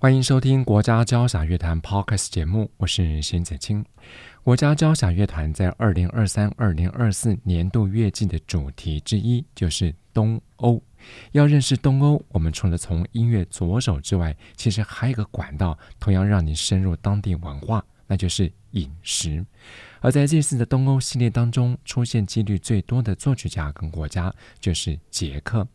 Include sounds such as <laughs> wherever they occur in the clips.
欢迎收听国家交响乐团 Podcast 节目，我是邢子清。国家交响乐团在二零二三、二零二四年度乐季的主题之一就是东欧。要认识东欧，我们除了从音乐着手之外，其实还有一个管道，同样让你深入当地文化，那就是饮食。而在这次的东欧系列当中，出现几率最多的作曲家跟国家就是捷克。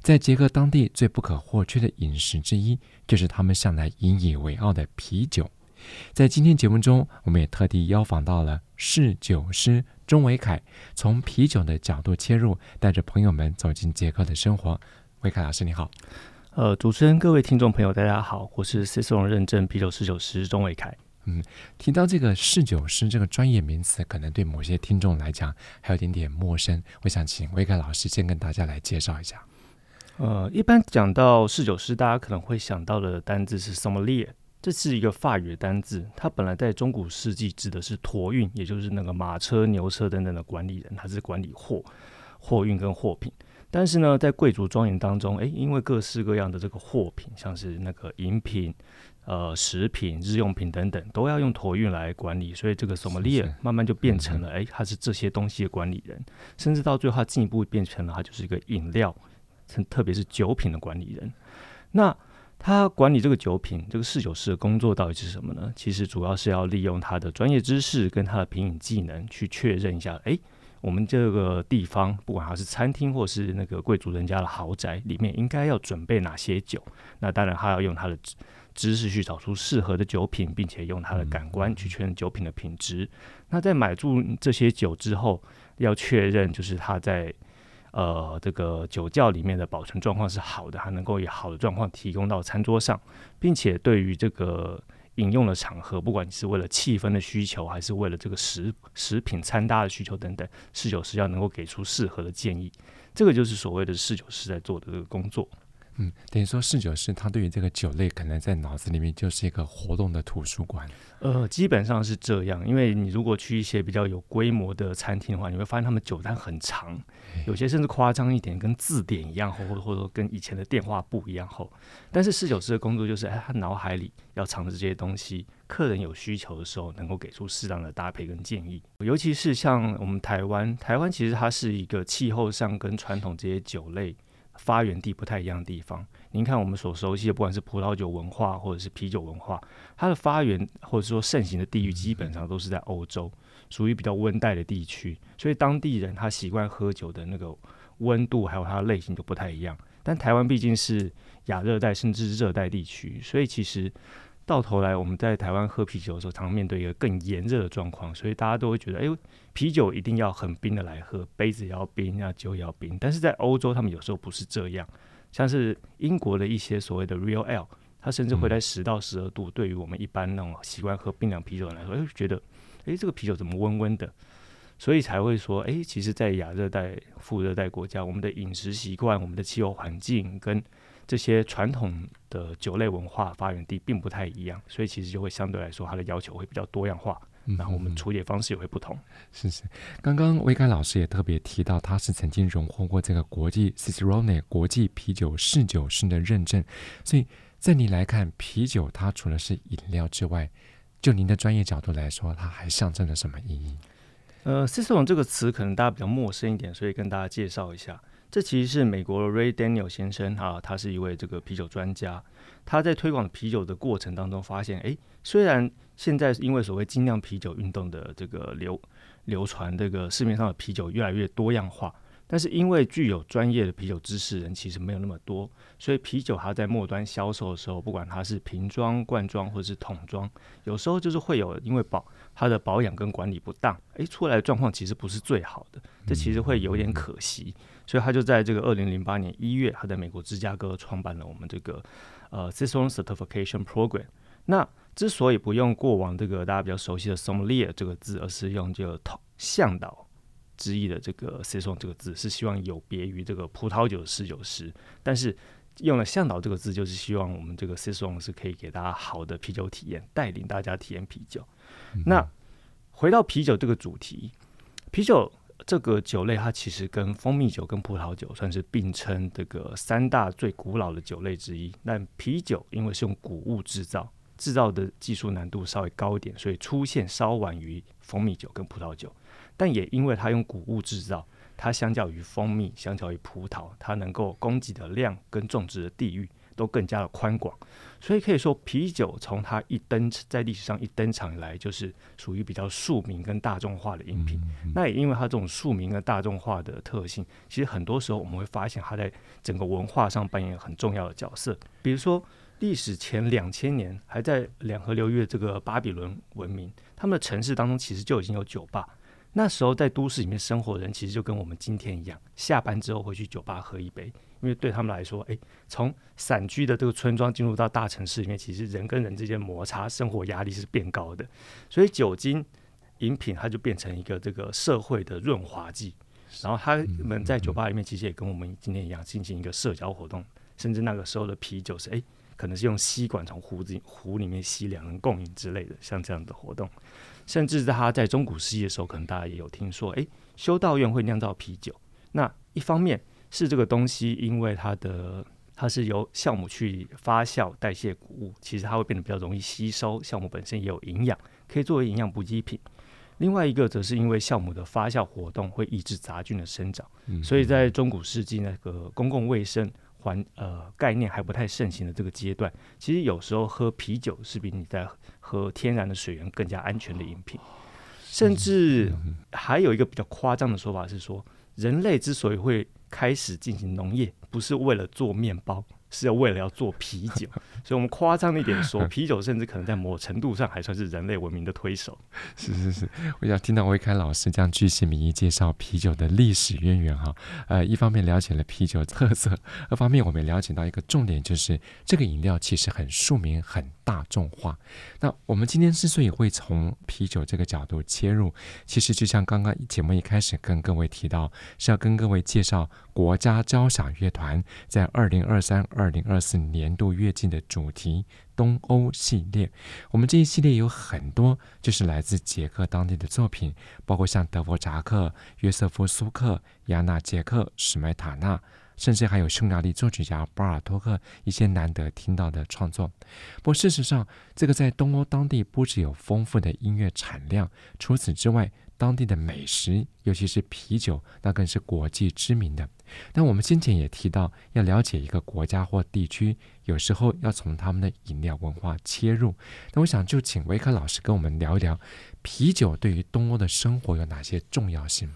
在捷克当地最不可或缺的饮食之一，就是他们向来引以为傲的啤酒。在今天节目中，我们也特地邀访到了侍酒师钟维凯，从啤酒的角度切入，带着朋友们走进捷克的生活。维凯老师，你好。呃，主持人、各位听众朋友，大家好，我是 c i c e r o 认证啤酒侍酒师钟维凯。嗯，提到这个侍酒师这个专业名词，可能对某些听众来讲还有点点陌生。我想请维凯老师先跟大家来介绍一下。呃，一般讲到侍酒师，大家可能会想到的单字是 somelier，。这是一个法语的单字，它本来在中古世纪指的是托运，也就是那个马车、牛车等等的管理人，他是管理货、货运跟货品。但是呢，在贵族庄园当中，诶，因为各式各样的这个货品，像是那个饮品、呃食品、日用品等等，都要用托运来管理，所以这个 sommelier 慢慢就变成了，诶，他是这些东西的管理人，甚至到最后，他进一步变成了他就是一个饮料，特别是酒品的管理人。那他管理这个酒品，这个侍酒师的工作到底是什么呢？其实主要是要利用他的专业知识跟他的品饮技能去确认一下，诶，我们这个地方不管它是餐厅或是那个贵族人家的豪宅里面，应该要准备哪些酒？那当然，他要用他的知识去找出适合的酒品，并且用他的感官去确认酒品的品质。那在买入这些酒之后，要确认就是他在。呃，这个酒窖里面的保存状况是好的，还能够以好的状况提供到餐桌上，并且对于这个饮用的场合，不管你是为了气氛的需求，还是为了这个食食品餐搭的需求等等，侍酒师要能够给出适合的建议，这个就是所谓的侍酒师在做的这个工作。嗯，等于说侍酒师他对于这个酒类可能在脑子里面就是一个活动的图书馆。呃，基本上是这样，因为你如果去一些比较有规模的餐厅的话，你会发现他们酒单很长，有些甚至夸张一点，跟字典一样厚，或者或者说跟以前的电话簿一样厚。但是侍酒师的工作就是，哎，他脑海里要藏着这些东西，客人有需求的时候能够给出适当的搭配跟建议。尤其是像我们台湾，台湾其实它是一个气候上跟传统这些酒类。发源地不太一样的地方，您看我们所熟悉的，不管是葡萄酒文化或者是啤酒文化，它的发源或者说盛行的地域基本上都是在欧洲，属于比较温带的地区，所以当地人他习惯喝酒的那个温度还有它的类型就不太一样。但台湾毕竟是亚热带甚至热带地区，所以其实。到头来，我们在台湾喝啤酒的时候，常常面对一个更炎热的状况，所以大家都会觉得，哎，啤酒一定要很冰的来喝，杯子也要冰，那酒也要冰。但是在欧洲，他们有时候不是这样，像是英国的一些所谓的 Real Ale，它甚至会在十到十二度。对于我们一般那种习惯喝冰凉啤酒的人来说，哎，觉得，哎，这个啤酒怎么温温的？所以才会说，哎，其实，在亚热带、副热带国家，我们的饮食习惯、我们的气候环境跟这些传统的酒类文化发源地并不太一样，所以其实就会相对来说，它的要求会比较多样化，然后我们处理方式也会不同。是是，刚刚维凯老师也特别提到，他是曾经荣获过这个国际 Cicerone 国际啤酒侍酒师的认证，所以在你来看，啤酒它除了是饮料之外，就您的专业角度来说，它还象征着什么意义？呃，Cicerone 这个词可能大家比较陌生一点，所以跟大家介绍一下。这其实是美国的 Ray Daniel 先生啊，他是一位这个啤酒专家。他在推广啤酒的过程当中发现，诶，虽然现在因为所谓精酿啤酒运动的这个流流传，这个市面上的啤酒越来越多样化，但是因为具有专业的啤酒知识人其实没有那么多，所以啤酒它在末端销售的时候，不管它是瓶装、罐装或者是桶装，有时候就是会有因为保它的保养跟管理不当，诶，出来的状况其实不是最好的，这其实会有点可惜。所以他就在这个二零零八年一月，他在美国芝加哥创办了我们这个呃 Cicerone Certification Program。那之所以不用过往这个大家比较熟悉的 sommelier 这个字，而是用这个向导之意的这个 saison 这个字，是希望有别于这个葡萄酒的侍酒师。但是用了向导这个字，就是希望我们这个 saison 是可以给大家好的啤酒体验，带领大家体验啤酒。嗯、那回到啤酒这个主题，啤酒。这个酒类它其实跟蜂蜜酒跟葡萄酒算是并称这个三大最古老的酒类之一。但啤酒因为是用谷物制造，制造的技术难度稍微高一点，所以出现稍晚于蜂蜜酒跟葡萄酒。但也因为它用谷物制造，它相较于蜂蜜，相较于葡萄，它能够供给的量跟种植的地域。都更加的宽广，所以可以说啤酒从它一登在历史上一登场以来，就是属于比较庶民跟大众化的饮品。嗯嗯、那也因为它这种庶民跟大众化的特性，其实很多时候我们会发现它在整个文化上扮演很重要的角色。比如说历史前两千年还在两河流域这个巴比伦文明，他们的城市当中其实就已经有酒吧。那时候在都市里面生活的人，其实就跟我们今天一样，下班之后会去酒吧喝一杯。因为对他们来说，诶，从散居的这个村庄进入到大城市里面，其实人跟人之间摩擦，生活压力是变高的，所以酒精饮品它就变成一个这个社会的润滑剂。然后他们在酒吧里面其实也跟我们今天一样进行一个社交活动，甚至那个时候的啤酒是诶，可能是用吸管从壶子壶里面吸，两人共饮之类的，像这样的活动。甚至他在中古世纪的时候，可能大家也有听说，诶，修道院会酿造啤酒。那一方面。是这个东西，因为它的它是由酵母去发酵代谢谷物，其实它会变得比较容易吸收。酵母本身也有营养，可以作为营养补给品。另外一个则是因为酵母的发酵活动会抑制杂菌的生长，嗯、所以在中古世纪那个公共卫生环呃概念还不太盛行的这个阶段，其实有时候喝啤酒是比你在喝天然的水源更加安全的饮品。甚至还有一个比较夸张的说法是说，人类之所以会开始进行农业，不是为了做面包。是要为了要做啤酒，<laughs> 所以我们夸张一点说，<laughs> 啤酒甚至可能在某程度上还算是人类文明的推手。是是是，我想听到维凯老师这样巨细靡遗介绍啤酒的历史渊源哈。呃，一方面了解了啤酒特色，<laughs> 二方面我们也了解到一个重点，就是这个饮料其实很庶民、很大众化。那我们今天之所以会从啤酒这个角度切入，其实就像刚刚节目一开始跟各位提到，是要跟各位介绍国家交响乐团在二零二三。二零二四年度乐季的主题东欧系列，我们这一系列有很多就是来自捷克当地的作品，包括像德弗扎克、约瑟夫苏克、亚纳杰克、史麦塔纳，甚至还有匈牙利作曲家巴尔托克一些难得听到的创作。不过事实上，这个在东欧当地不只有丰富的音乐产量，除此之外，当地的美食，尤其是啤酒，那更是国际知名的。但我们先前也提到，要了解一个国家或地区，有时候要从他们的饮料文化切入。那我想就请维克老师跟我们聊一聊，啤酒对于东欧的生活有哪些重要性？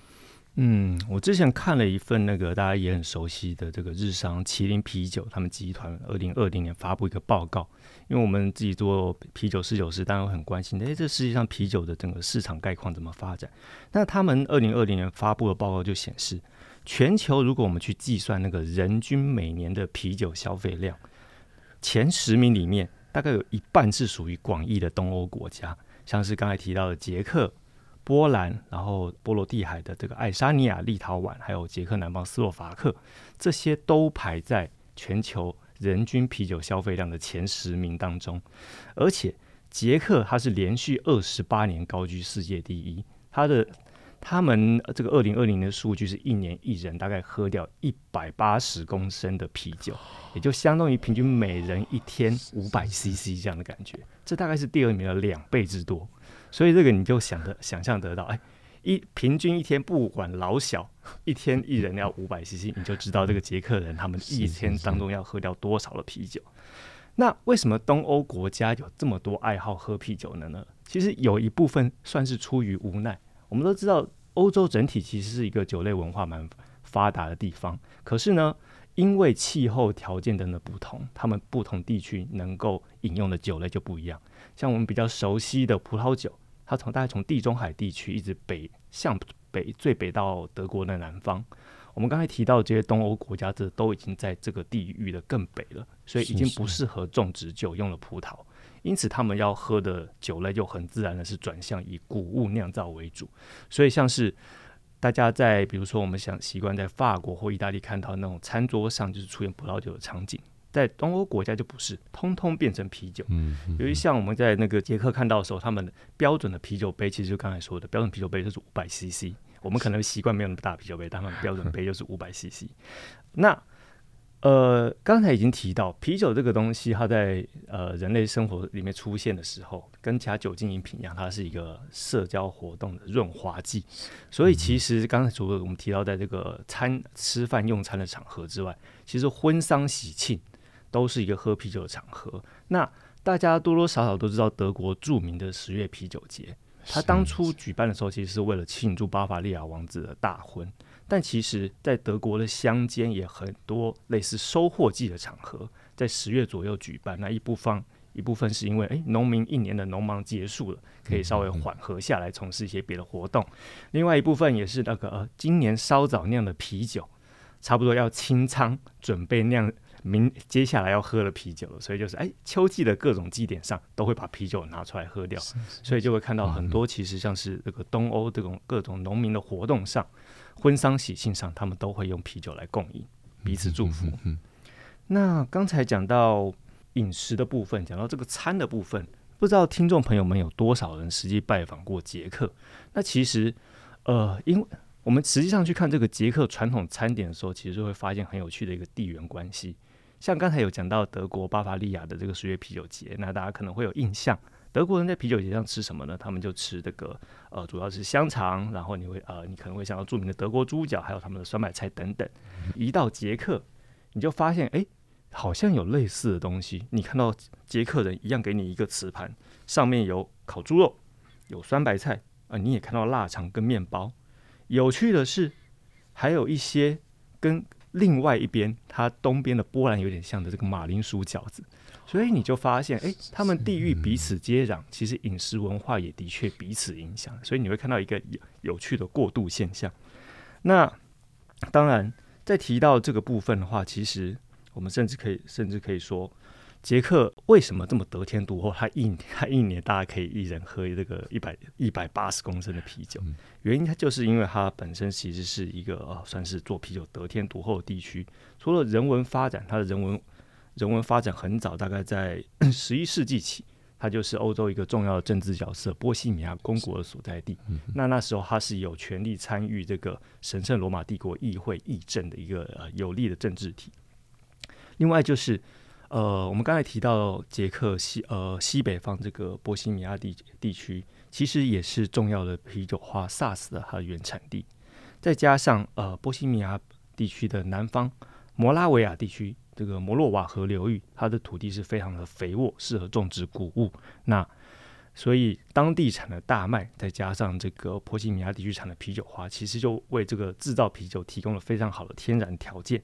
嗯，我之前看了一份那个大家也很熟悉的这个日商麒麟啤酒他们集团二零二零年发布一个报告，因为我们自己做啤酒侍酒师，当然很关心，诶，这世界上啤酒的整个市场概况怎么发展？那他们二零二零年发布的报告就显示，全球如果我们去计算那个人均每年的啤酒消费量，前十名里面大概有一半是属于广义的东欧国家，像是刚才提到的捷克。波兰，然后波罗的海的这个爱沙尼亚、立陶宛，还有捷克南方斯洛伐克，这些都排在全球人均啤酒消费量的前十名当中。而且，捷克它是连续二十八年高居世界第一。它的他们这个二零二零的数据是一年一人大概喝掉一百八十公升的啤酒，也就相当于平均每人一天五百 CC 这样的感觉。这大概是第二名的两倍之多。所以这个你就想的想象得到，哎，一平均一天不管老小，<laughs> 一天一人要五百 CC，你就知道这个捷克人他们一天当中要喝掉多少的啤酒。那为什么东欧国家有这么多爱好喝啤酒的呢？其实有一部分算是出于无奈。我们都知道，欧洲整体其实是一个酒类文化蛮发达的地方，可是呢，因为气候条件等等不同，他们不同地区能够饮用的酒类就不一样。像我们比较熟悉的葡萄酒。它从大概从地中海地区一直北向北，最北到德国的南方。我们刚才提到的这些东欧国家，这都已经在这个地域的更北了，所以已经不适合种植酒用的葡萄。因此他们要喝的酒类就很自然的是转向以谷物酿造为主。所以像是大家在比如说我们想习惯在法国或意大利看到那种餐桌上就是出现葡萄酒的场景，在东欧国家就不是，通通变成啤酒。嗯，由于像我们在那个捷克看到的时候，他们标准的啤酒杯其实就刚才说的标准啤酒杯就是五百 CC。我们可能习惯没有那么大啤酒杯，他们标准杯就是五百 CC。<laughs> 那呃，刚才已经提到啤酒这个东西，它在呃人类生活里面出现的时候，跟其他酒精饮品一样，它是一个社交活动的润滑剂。所以其实刚才除了我们提到在这个餐吃饭用餐的场合之外，其实婚丧喜庆都是一个喝啤酒的场合。那大家多多少少都知道德国著名的十月啤酒节。他当初举办的时候，其实是为了庆祝巴伐利亚王子的大婚。但其实，在德国的乡间也很多类似收获季的场合，在十月左右举办。那一部分一部分是因为，诶，农民一年的农忙结束了，可以稍微缓和下来，从事一些别的活动。另外一部分也是那个，呃，今年稍早酿的啤酒，差不多要清仓，准备酿。明接下来要喝的啤酒了，所以就是哎，秋季的各种祭典上都会把啤酒拿出来喝掉，是是是，所以就会看到很多其实像是这个东欧这种各种农民的活动上，婚丧喜庆上，他们都会用啤酒来供应，彼此祝福。嗯那刚才讲到饮食的部分，讲到这个餐的部分，不知道听众朋友们有多少人实际拜访过捷克？那其实呃，因为我们实际上去看这个捷克传统餐点的时候，其实就会发现很有趣的一个地缘关系。像刚才有讲到德国巴伐利亚的这个十月啤酒节，那大家可能会有印象，德国人在啤酒节上吃什么呢？他们就吃这个呃，主要是香肠，然后你会呃，你可能会想到著名的德国猪脚，还有他们的酸白菜等等。一到捷克，你就发现哎，好像有类似的东西。你看到捷克人一样给你一个瓷盘，上面有烤猪肉，有酸白菜啊、你也看到腊肠跟面包。有趣的是，还有一些跟另外一边，它东边的波兰有点像的这个马铃薯饺子，所以你就发现，哎，他们地域彼此接壤，其实饮食文化也的确彼此影响，所以你会看到一个有有趣的过渡现象。那当然，在提到这个部分的话，其实我们甚至可以，甚至可以说。捷克为什么这么得天独厚？他一他一年大家可以一人喝这个一百一百八十公升的啤酒，原因它就是因为它本身其实是一个呃算是做啤酒得天独厚的地区。除了人文发展，它的人文人文发展很早，大概在 <clears throat> 十一世纪起，它就是欧洲一个重要的政治角色——波西米亚公国的所在地。那那时候他是有权利参与这个神圣罗马帝国议会议政的一个呃有力的政治体。另外就是。呃，我们刚才提到捷克西呃西北方这个波西米亚地地区，其实也是重要的啤酒花萨斯的它的原产地。再加上呃波西米亚地区的南方摩拉维亚地区，这个摩洛瓦河流域，它的土地是非常的肥沃，适合种植谷物。那所以当地产的大麦，再加上这个波西米亚地区产的啤酒花，其实就为这个制造啤酒提供了非常好的天然条件。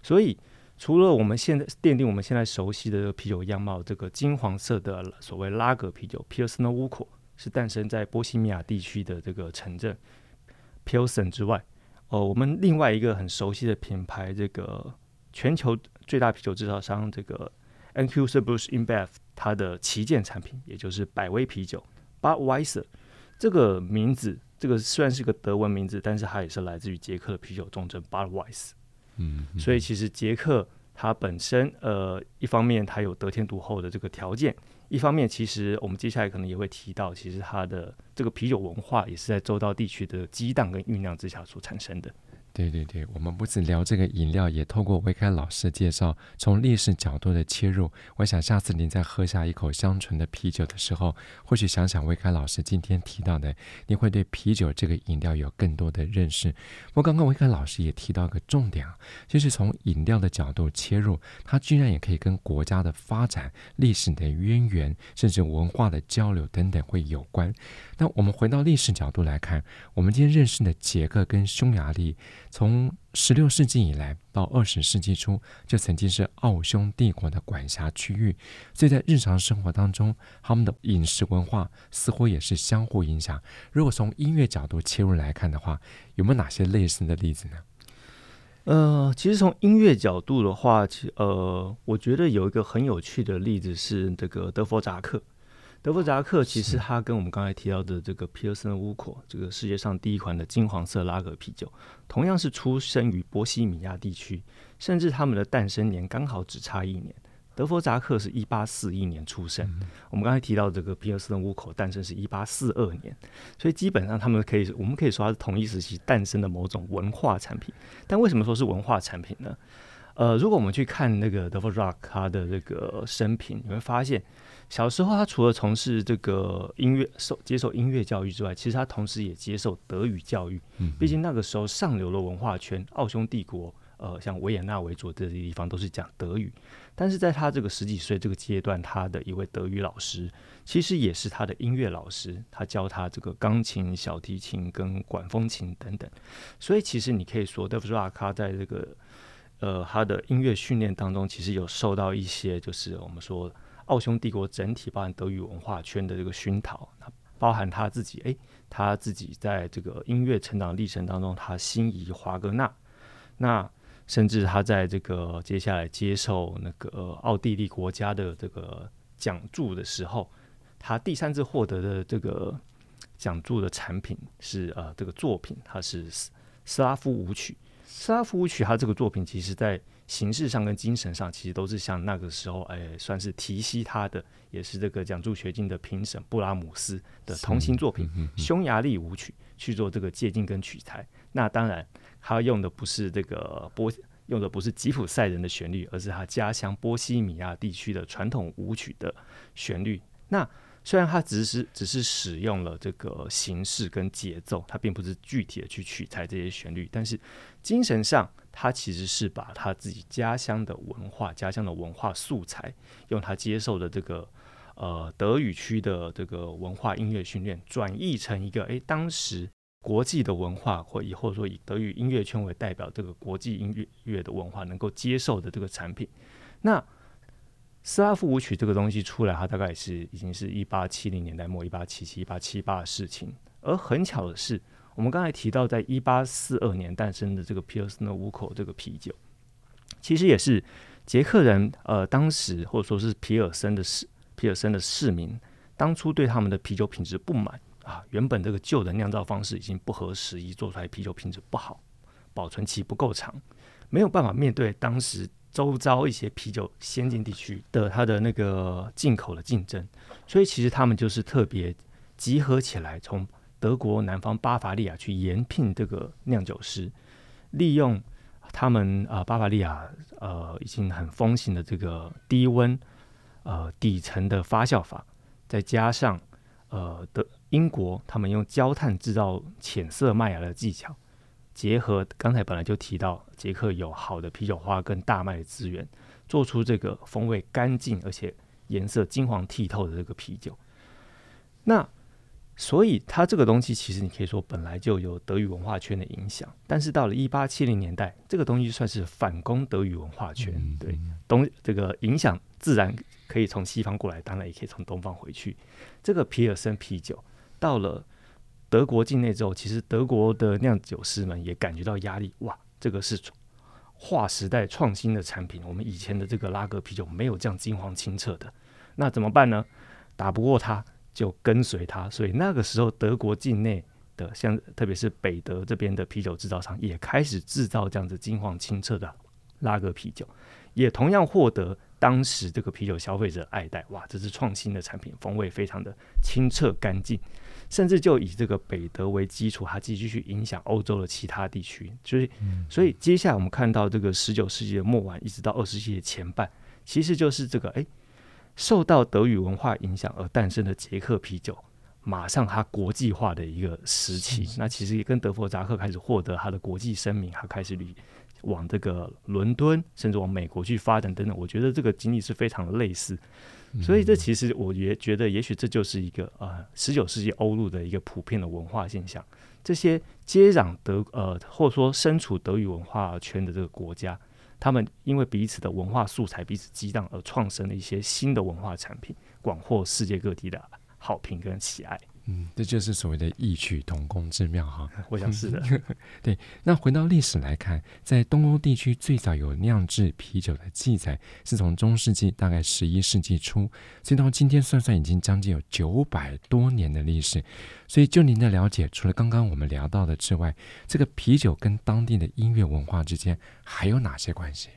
所以。除了我们现在奠定我们现在熟悉的这个啤酒样貌，这个金黄色的所谓拉格啤酒 （Pilsner Urquell） 是诞生在波西米亚地区的这个城镇 Pilsen 之外，哦，我们另外一个很熟悉的品牌，这个全球最大啤酒制造商这个 Anheuser-Busch InBev 它的旗舰产品，也就是百威啤酒 Budweiser 这个名字，这个虽然是个德文名字，但是它也是来自于捷克的啤酒重镇 Budweiser。嗯，所以其实捷克它本身，呃，一方面它有得天独厚的这个条件，一方面其实我们接下来可能也会提到，其实它的这个啤酒文化也是在周遭地区的激荡跟酝酿之下所产生的。对对对，我们不止聊这个饮料，也透过维凯老师介绍，从历史角度的切入。我想下次您在喝下一口香醇的啤酒的时候，或许想想维凯老师今天提到的，你会对啤酒这个饮料有更多的认识。不过刚刚维凯老师也提到一个重点啊，就是从饮料的角度切入，它居然也可以跟国家的发展、历史的渊源，甚至文化的交流等等会有关。那我们回到历史角度来看，我们今天认识的捷克跟匈牙利。从十六世纪以来到二十世纪初，就曾经是奥匈帝国的管辖区域，所以在日常生活当中，他们的饮食文化似乎也是相互影响。如果从音乐角度切入来看的话，有没有哪些类似的例子呢？呃，其实从音乐角度的话，其呃，我觉得有一个很有趣的例子是这个德弗扎克。德弗扎克其实他跟我们刚才提到的这个皮尔森乌口，这个世界上第一款的金黄色拉格啤酒，同样是出生于波西米亚地区，甚至他们的诞生年刚好只差一年。德弗扎克是一八四一年出生，我们刚才提到这个皮尔森乌口诞生是一八四二年，所以基本上他们可以，我们可以说它是同一时期诞生的某种文化产品。但为什么说是文化产品呢？呃，如果我们去看那个德弗扎克他的这个生平，你会发现。小时候，他除了从事这个音乐、受接受音乐教育之外，其实他同时也接受德语教育。毕竟那个时候上流的文化圈，奥匈帝国，呃，像维也纳为主这些地方都是讲德语。但是在他这个十几岁这个阶段，他的一位德语老师，其实也是他的音乐老师，他教他这个钢琴、小提琴跟管风琴等等。所以，其实你可以说，德弗拉卡在这个呃他的音乐训练当中，其实有受到一些，就是我们说。奥匈帝国整体包含德语文化圈的这个熏陶，包含他自己，诶，他自己在这个音乐成长历程当中，他心仪华格纳，那甚至他在这个接下来接受那个奥地利国家的这个奖助的时候，他第三次获得的这个奖助的产品是呃这个作品，它是斯拉夫舞曲。斯拉夫舞曲，它这个作品其实在形式上跟精神上，其实都是像那个时候，哎，算是提携他的，也是这个奖助学金的评审布拉姆斯的同行作品《匈牙利舞曲》去做这个借鉴跟取材。那当然，他用的不是这个波，用的不是吉普赛人的旋律，而是他家乡波西米亚地区的传统舞曲的旋律。那虽然他只是只是使用了这个形式跟节奏，他并不是具体的去取材这些旋律，但是精神上，他其实是把他自己家乡的文化、家乡的文化素材，用他接受的这个呃德语区的这个文化音乐训练，转译成一个诶当时国际的文化，或以或者说以德语音乐圈为代表，这个国际音乐乐的文化能够接受的这个产品，那。斯拉夫舞曲这个东西出来，它大概是已经是一八七零年代末、一八七七、一八七八的事情。而很巧的是，我们刚才提到在一八四二年诞生的这个皮尔森的乌口这个啤酒，其实也是捷克人呃当时或者说是皮尔森的市皮尔森的市民当初对他们的啤酒品质不满啊，原本这个旧的酿造方式已经不合时宜，做出来啤酒品质不好，保存期不够长，没有办法面对当时。周遭一些啤酒先进地区的它的那个进口的竞争，所以其实他们就是特别集合起来，从德国南方巴伐利亚去延聘这个酿酒师，利用他们啊、巴伐利亚呃已经很风行的这个低温呃底层的发酵法，再加上呃的英国他们用焦炭制造浅色麦芽的技巧。结合刚才本来就提到，捷克有好的啤酒花跟大麦的资源，做出这个风味干净而且颜色金黄剔透的这个啤酒。那所以它这个东西其实你可以说本来就有德语文化圈的影响，但是到了一八七零年代，这个东西算是反攻德语文化圈，对东这个影响自然可以从西方过来，当然也可以从东方回去。这个皮尔森啤酒到了。德国境内之后，其实德国的酿酒师们也感觉到压力。哇，这个是划时代创新的产品，我们以前的这个拉格啤酒没有这样金黄清澈的，那怎么办呢？打不过它，就跟随它。所以那个时候，德国境内的像特别是北德这边的啤酒制造商也开始制造这样子金黄清澈的拉格啤酒，也同样获得当时这个啤酒消费者爱戴。哇，这是创新的产品，风味非常的清澈干净。甚至就以这个北德为基础，它继续去影响欧洲的其他地区。所以，所以接下来我们看到这个十九世纪的末晚，一直到二十世纪的前半，其实就是这个哎，受到德语文化影响而诞生的捷克啤酒，马上它国际化的一个时期。那其实也跟德弗扎克开始获得它的国际声名，它开始旅往这个伦敦，甚至往美国去发展等等。我觉得这个经历是非常的类似。所以这其实我也觉得，也许这就是一个呃十九世纪欧陆的一个普遍的文化现象。这些接壤德呃或者说身处德语文化圈的这个国家，他们因为彼此的文化素材彼此激荡而创生了一些新的文化产品，广获世界各地的好评跟喜爱。嗯，这就是所谓的异曲同工之妙哈。我想是的。<laughs> 对，那回到历史来看，在东欧地区最早有酿制啤酒的记载，是从中世纪，大概十一世纪初，所以到今天算算已经将近有九百多年的历史。所以就您的了解，除了刚刚我们聊到的之外，这个啤酒跟当地的音乐文化之间还有哪些关系？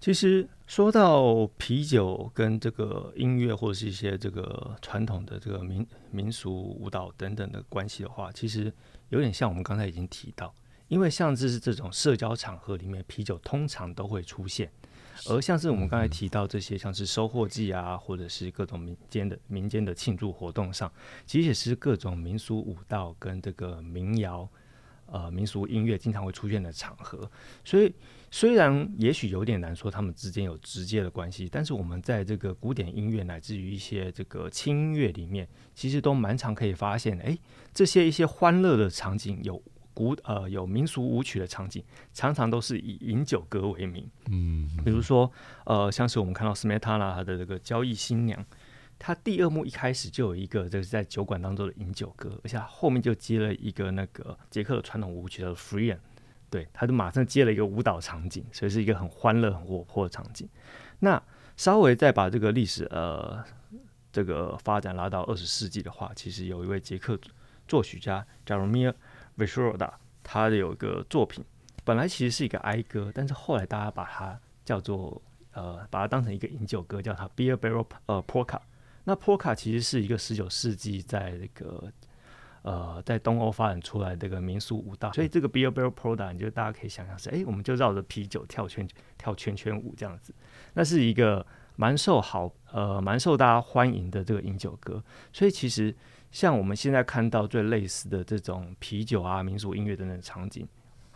其实说到啤酒跟这个音乐或者是一些这个传统的这个民民俗舞蹈等等的关系的话，其实有点像我们刚才已经提到，因为像这是这种社交场合里面，啤酒通常都会出现，而像是我们刚才提到这些，像是收获季啊，或者是各种民间的民间的庆祝活动上，其实也是各种民俗舞蹈跟这个民谣。呃，民俗音乐经常会出现的场合，所以虽然也许有点难说他们之间有直接的关系，但是我们在这个古典音乐乃至于一些这个轻音乐里面，其实都蛮常可以发现，哎，这些一些欢乐的场景，有古呃有民俗舞曲的场景，常常都是以饮酒歌为名，嗯，比如说呃，像是我们看到斯梅塔纳他的这个交易新娘。他第二幕一开始就有一个，这是在酒馆当中的饮酒歌，而且他后面就接了一个那个捷克的传统舞曲叫 Freien，对，他就马上接了一个舞蹈场景，所以是一个很欢乐、很活泼的场景。那稍微再把这个历史呃这个发展拉到二十世纪的话，其实有一位捷克作曲家 Jaromír Vyšehrada，他的有一个作品，本来其实是一个哀歌，但是后来大家把它叫做呃把它当成一个饮酒歌，叫它 Beer Barrel 呃 Polka。那波卡其实是一个十九世纪在那个呃在东欧发展出来的这个民俗舞蹈，所以这个 Beer Barrel Polka，你就大家可以想象是，哎，我们就绕着啤酒跳圈跳圈圈舞这样子，那是一个蛮受好呃蛮受大家欢迎的这个饮酒歌。所以其实像我们现在看到最类似的这种啤酒啊、民俗音乐等等场景，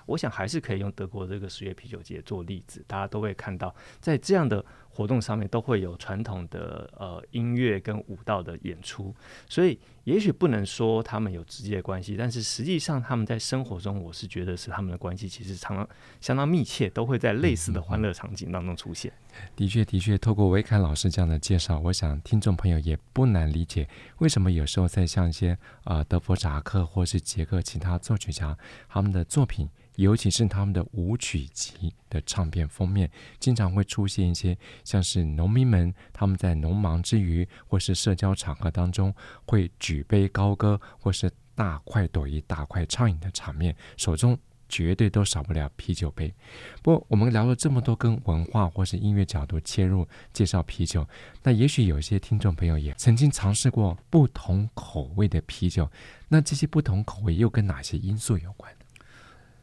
我想还是可以用德国这个十月啤酒节做例子，大家都会看到在这样的。活动上面都会有传统的呃音乐跟舞蹈的演出，所以也许不能说他们有直接关系，但是实际上他们在生活中，我是觉得是他们的关系其实常常相当密切，都会在类似的欢乐场景当中出现。<laughs> 的确，的确，透过维凯老师这样的介绍，我想听众朋友也不难理解，为什么有时候在像一些呃德弗札克或是捷克其他作曲家他们的作品。尤其是他们的舞曲集的唱片封面，经常会出现一些像是农民们他们在农忙之余，或是社交场合当中会举杯高歌，或是大快朵颐、大快畅饮的场面，手中绝对都少不了啤酒杯。不过，我们聊了这么多跟文化或是音乐角度切入介绍啤酒，那也许有些听众朋友也曾经尝试过不同口味的啤酒，那这些不同口味又跟哪些因素有关？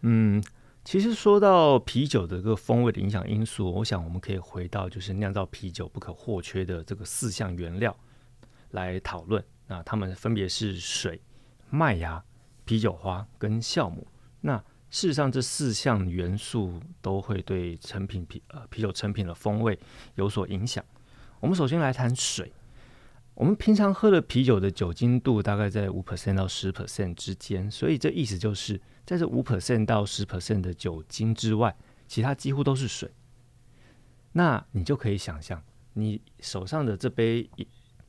嗯，其实说到啤酒的这个风味的影响因素，我想我们可以回到就是酿造啤酒不可或缺的这个四项原料来讨论。那它们分别是水、麦芽、啤酒花跟酵母。那事实上，这四项元素都会对成品啤呃啤酒成品的风味有所影响。我们首先来谈水。我们平常喝的啤酒的酒精度大概在五 percent 到十 percent 之间，所以这意思就是在这五 percent 到十 percent 的酒精之外，其他几乎都是水。那你就可以想象，你手上的这杯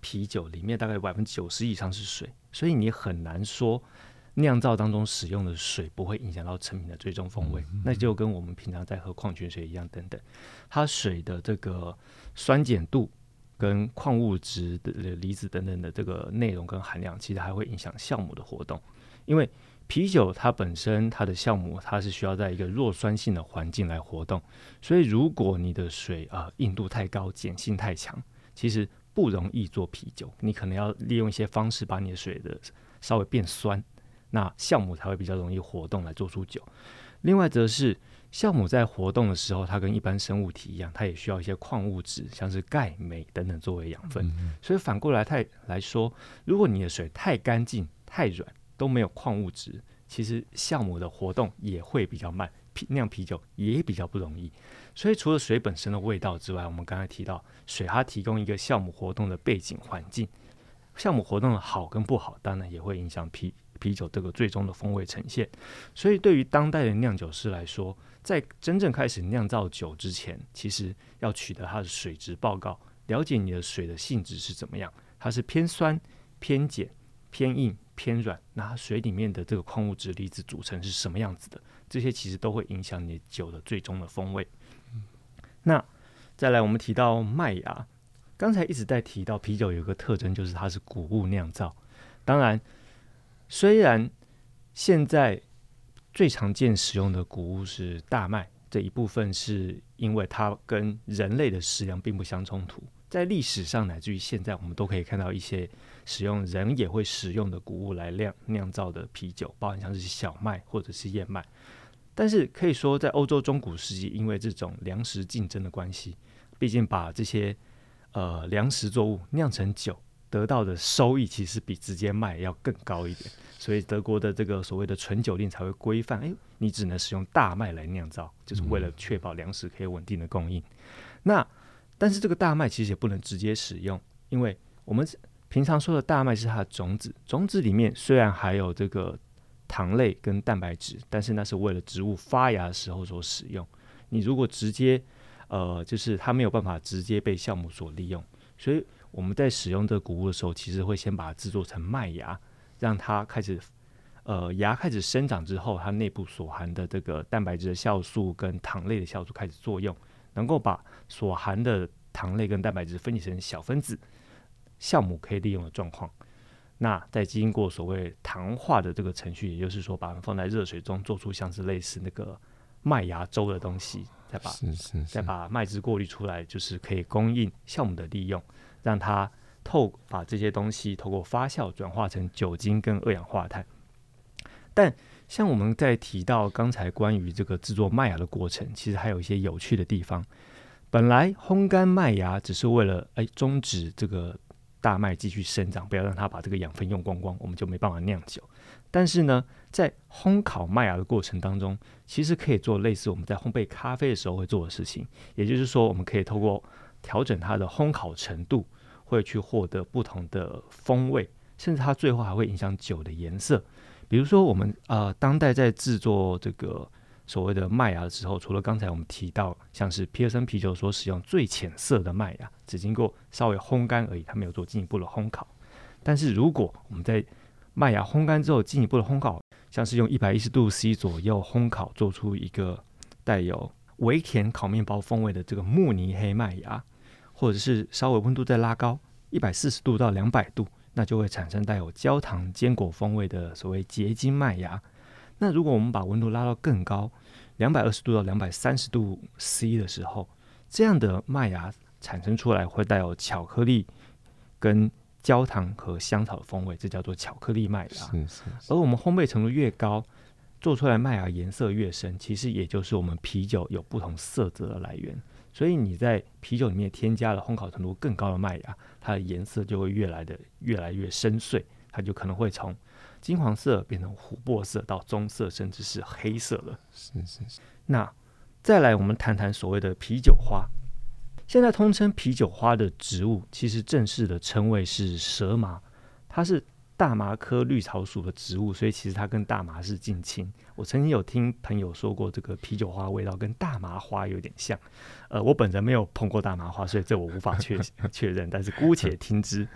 啤酒里面大概百分之九十以上是水，所以你很难说酿造当中使用的水不会影响到成品的最终风味。那就跟我们平常在喝矿泉水一样，等等，它水的这个酸碱度。跟矿物质的离子等等的这个内容跟含量，其实还会影响酵母的活动。因为啤酒它本身它的酵母它是需要在一个弱酸性的环境来活动，所以如果你的水啊、呃、硬度太高，碱性太强，其实不容易做啤酒。你可能要利用一些方式把你的水的稍微变酸，那酵母才会比较容易活动来做出酒。另外则是。酵母在活动的时候，它跟一般生物体一样，它也需要一些矿物质，像是钙、镁等等作为养分。嗯、所以反过来太来说，如果你的水太干净、太软，都没有矿物质，其实酵母的活动也会比较慢，啤酿啤酒也比较不容易。所以除了水本身的味道之外，我们刚才提到水，它提供一个酵母活动的背景环境。酵母活动的好跟不好，当然也会影响啤啤酒这个最终的风味呈现。所以对于当代的酿酒师来说，在真正开始酿造酒之前，其实要取得它的水质报告，了解你的水的性质是怎么样，它是偏酸、偏碱、偏硬、偏软，那它水里面的这个矿物质离子组成是什么样子的？这些其实都会影响你酒的最终的风味。嗯、那再来，我们提到麦芽，刚才一直在提到啤酒有一个特征，就是它是谷物酿造。当然，虽然现在最常见使用的谷物是大麦，这一部分是因为它跟人类的食粮并不相冲突。在历史上乃至于现在，我们都可以看到一些使用人也会使用的谷物来酿酿造的啤酒，包含像是小麦或者是燕麦。但是可以说，在欧洲中古时期，因为这种粮食竞争的关系，毕竟把这些呃粮食作物酿成酒，得到的收益其实比直接卖要更高一点。所以德国的这个所谓的纯酒令才会规范，哎，你只能使用大麦来酿造，就是为了确保粮食可以稳定的供应。那但是这个大麦其实也不能直接使用，因为我们平常说的大麦是它的种子，种子里面虽然还有这个糖类跟蛋白质，但是那是为了植物发芽的时候所使用。你如果直接，呃，就是它没有办法直接被酵母所利用，所以我们在使用这谷物的时候，其实会先把它制作成麦芽，让它开始，呃，芽开始生长之后，它内部所含的这个蛋白质的酵素跟糖类的酵素开始作用。能够把所含的糖类跟蛋白质分解成小分子，酵母可以利用的状况。那再经过所谓糖化的这个程序，也就是说，把它们放在热水中，做出像是类似那个麦芽粥的东西，再把是是是再把麦汁过滤出来，就是可以供应酵母的利用，让它透把这些东西透过发酵转化成酒精跟二氧化碳。但像我们在提到刚才关于这个制作麦芽的过程，其实还有一些有趣的地方。本来烘干麦芽只是为了哎终止这个大麦继续生长，不要让它把这个养分用光光，我们就没办法酿酒。但是呢，在烘烤麦芽的过程当中，其实可以做类似我们在烘焙咖啡的时候会做的事情，也就是说，我们可以透过调整它的烘烤程度，会去获得不同的风味，甚至它最后还会影响酒的颜色。比如说，我们呃，当代在制作这个所谓的麦芽的时候，除了刚才我们提到像是皮尔森啤酒所使用最浅色的麦芽，只经过稍微烘干而已，它没有做进一步的烘烤。但是如果我们在麦芽烘干之后进一步的烘烤，像是用一百一十度 C 左右烘烤，做出一个带有微甜烤面包风味的这个慕尼黑麦芽，或者是稍微温度再拉高一百四十度到两百度。那就会产生带有焦糖坚果风味的所谓结晶麦芽。那如果我们把温度拉到更高，两百二十度到两百三十度 C 的时候，这样的麦芽产生出来会带有巧克力、跟焦糖和香草的风味，这叫做巧克力麦芽。是是是。而我们烘焙程度越高，做出来麦芽颜色越深，其实也就是我们啤酒有不同色泽的来源。所以你在啤酒里面添加了烘烤程度更高的麦芽，它的颜色就会越来的越来越深邃，它就可能会从金黄色变成琥珀色到棕色，甚至是黑色了。是是是。那再来，我们谈谈所谓的啤酒花。现在通称啤酒花的植物，其实正式的称谓是蛇麻，它是。大麻科绿草属的植物，所以其实它跟大麻是近亲。我曾经有听朋友说过，这个啤酒花味道跟大麻花有点像。呃，我本人没有碰过大麻花，所以这我无法确 <laughs> 确认，但是姑且听之。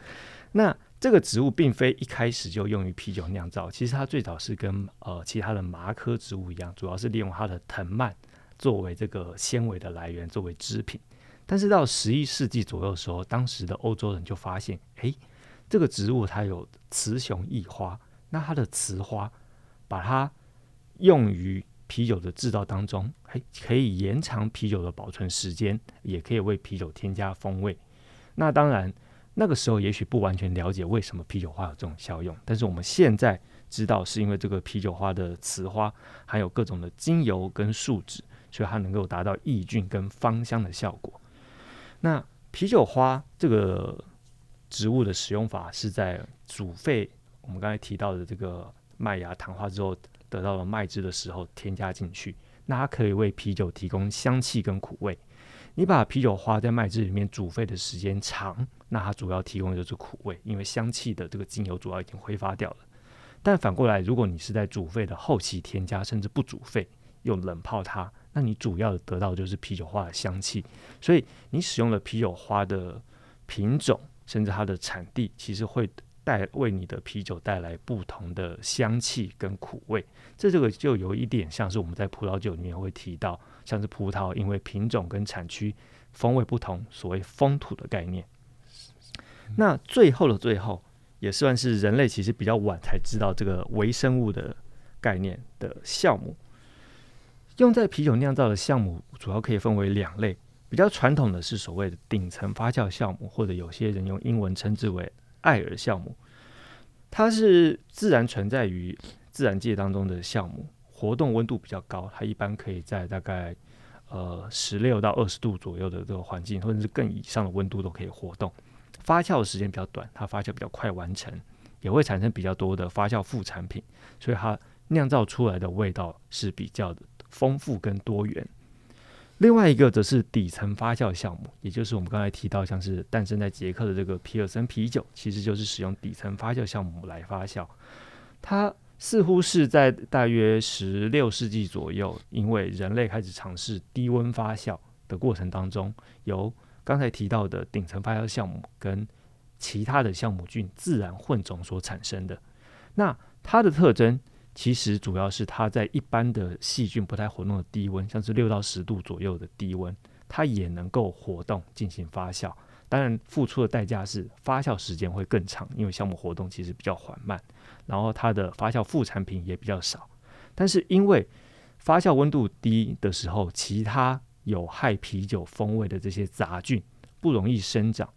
那 <laughs> 这个植物并非一开始就用于啤酒酿造，其实它最早是跟呃其他的麻科植物一样，主要是利用它的藤蔓作为这个纤维的来源，作为织品。但是到十一世纪左右的时候，当时的欧洲人就发现，诶。这个植物它有雌雄异花，那它的雌花把它用于啤酒的制造当中，还可以延长啤酒的保存时间，也可以为啤酒添加风味。那当然，那个时候也许不完全了解为什么啤酒花有这种效用，但是我们现在知道是因为这个啤酒花的雌花含有各种的精油跟树脂，所以它能够达到抑菌跟芳香的效果。那啤酒花这个。植物的使用法是在煮沸我们刚才提到的这个麦芽糖化之后得到了麦汁的时候添加进去，那它可以为啤酒提供香气跟苦味。你把啤酒花在麦汁里面煮沸的时间长，那它主要提供的就是苦味，因为香气的这个精油主要已经挥发掉了。但反过来，如果你是在煮沸的后期添加，甚至不煮沸，用冷泡它，那你主要得到就是啤酒花的香气。所以你使用了啤酒花的品种。甚至它的产地其实会带为你的啤酒带来不同的香气跟苦味。这这个就有一点像是我们在葡萄酒里面会提到，像是葡萄因为品种跟产区风味不同，所谓风土的概念。那最后的最后，也算是人类其实比较晚才知道这个微生物的概念的酵母。用在啤酒酿造的酵母主要可以分为两类，比较传统的是所谓的顶层发酵酵母，或者有些人用英文称之为艾尔酵母。它是自然存在于自然界当中的酵母，活动温度比较高，它一般可以在大概呃十六到二十度左右的这个环境，或者是更以上的温度都可以活动。发酵的时间比较短，它发酵比较快完成，也会产生比较多的发酵副产品，所以它酿造出来的味道是比较的丰富跟多元。另外一个则是底层发酵项目，也就是我们刚才提到，像是诞生在捷克的这个皮尔森啤酒，其实就是使用底层发酵酵母来发酵。它似乎是在大约十六世纪左右，因为人类开始尝试低温发酵的过程当中，由刚才提到的顶层发酵酵母跟其他的酵母菌自然混种所产生的。那它的特征。其实主要是它在一般的细菌不太活动的低温，像是六到十度左右的低温，它也能够活动进行发酵。当然，付出的代价是发酵时间会更长，因为酵母活动其实比较缓慢，然后它的发酵副产品也比较少。但是因为发酵温度低的时候，其他有害啤酒风味的这些杂菌不容易生长。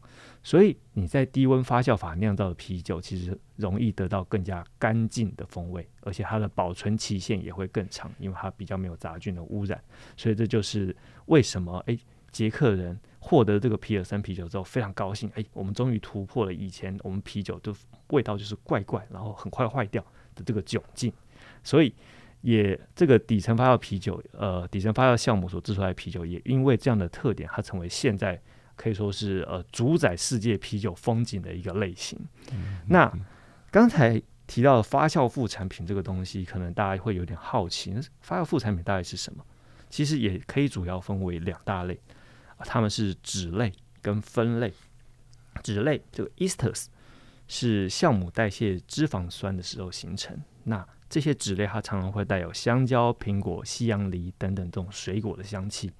所以你在低温发酵法酿造的啤酒，其实容易得到更加干净的风味，而且它的保存期限也会更长，因为它比较没有杂菌的污染。所以这就是为什么诶，捷克人获得这个皮尔森啤酒之后非常高兴，哎，我们终于突破了以前我们啤酒的味道就是怪怪，然后很快坏掉的这个窘境。所以也这个底层发酵啤酒，呃，底层发酵酵母所制出来的啤酒，也因为这样的特点，它成为现在。可以说是呃主宰世界啤酒风景的一个类型。嗯、那刚才提到发酵副产品这个东西，可能大家会有点好奇，那发酵副产品大概是什么？其实也可以主要分为两大类，它们是酯类跟酚类。酯类这个 esters 是酵母代谢脂肪酸的时候形成。那这些酯类它常常会带有香蕉、苹果、西洋梨等等这种水果的香气。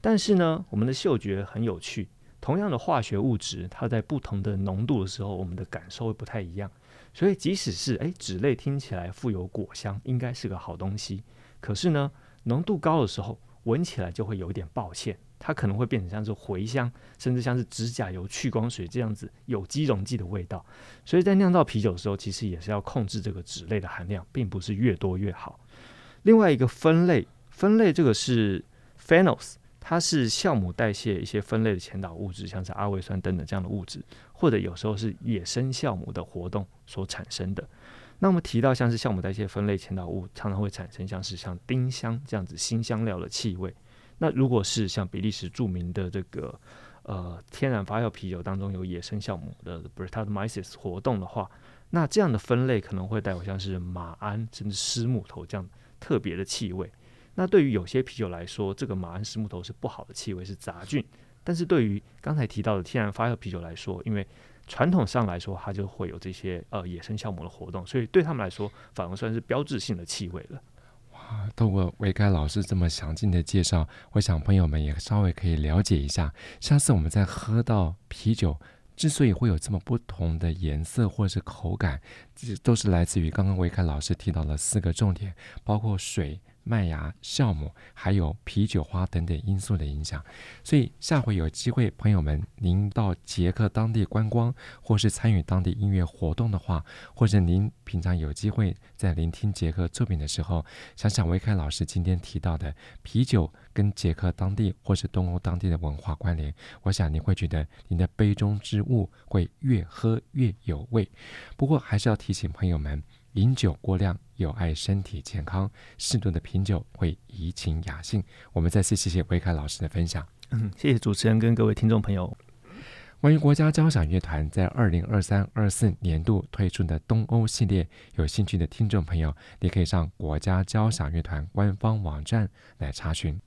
但是呢，我们的嗅觉很有趣。同样的化学物质，它在不同的浓度的时候，我们的感受会不太一样。所以，即使是诶酯类听起来富有果香，应该是个好东西。可是呢，浓度高的时候，闻起来就会有点抱歉，它可能会变成像是茴香，甚至像是指甲油、去光水这样子有机溶剂的味道。所以在酿造啤酒的时候，其实也是要控制这个酯类的含量，并不是越多越好。另外一个分类，分类这个是 phenols。它是酵母代谢一些分类的前导物质，像是阿魏酸等等这样的物质，或者有时候是野生酵母的活动所产生的。那我们提到像是酵母代谢分类前导物，常常会产生像是像丁香这样子新香料的气味。那如果是像比利时著名的这个呃天然发酵啤酒当中有野生酵母的 b r e t t a m y c e s 活动的话，那这样的分类可能会带有像是马鞍甚至湿木头这样特别的气味。那对于有些啤酒来说，这个马鞍湿木头是不好的气味，是杂菌。但是对于刚才提到的天然发酵啤酒来说，因为传统上来说，它就会有这些呃野生酵母的活动，所以对他们来说，反而算是标志性的气味了。啊，通过维凯老师这么详尽的介绍，我想朋友们也稍微可以了解一下。下次我们再喝到啤酒，之所以会有这么不同的颜色或是口感，这都是来自于刚刚维凯老师提到的四个重点，包括水。麦芽、酵母，还有啤酒花等等因素的影响，所以下回有机会，朋友们，您到捷克当地观光，或是参与当地音乐活动的话，或者您平常有机会在聆听捷克作品的时候，想想维凯老师今天提到的啤酒跟捷克当地或是东欧当地的文化关联，我想你会觉得您的杯中之物会越喝越有味。不过还是要提醒朋友们。饮酒过量有害身体健康，适度的品酒会怡情雅兴。我们再次谢谢维凯老师的分享。嗯，谢谢主持人跟各位听众朋友。关于国家交响乐团在二零二三二四年度推出的东欧系列，有兴趣的听众朋友，你可以上国家交响乐团官方网站来查询。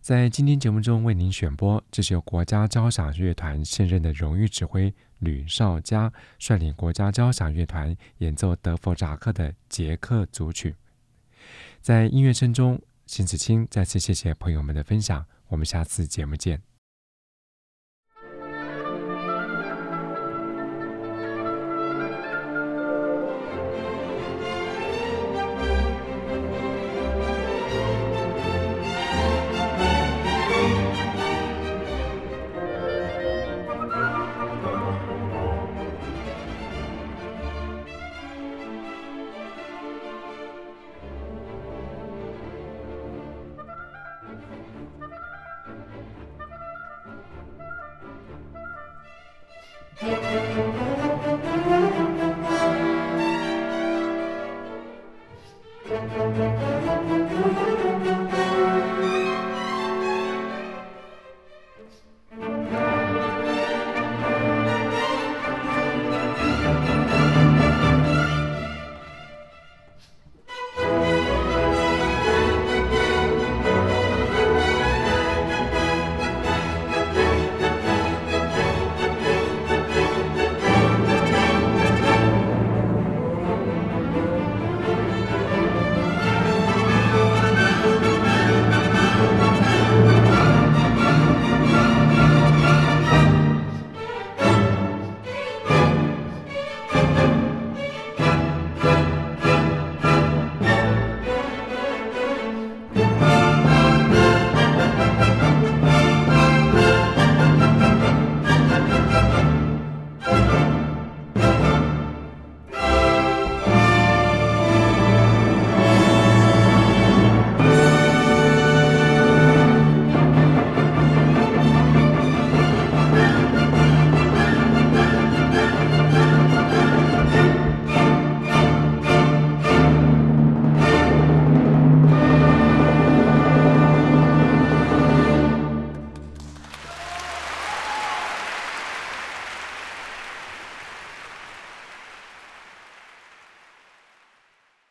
在今天节目中为您选播，这是由国家交响乐团现任的荣誉指挥吕绍佳率领国家交响乐团演奏德弗扎克的捷克组曲。在音乐声中，邢子清再次谢谢朋友们的分享，我们下次节目见。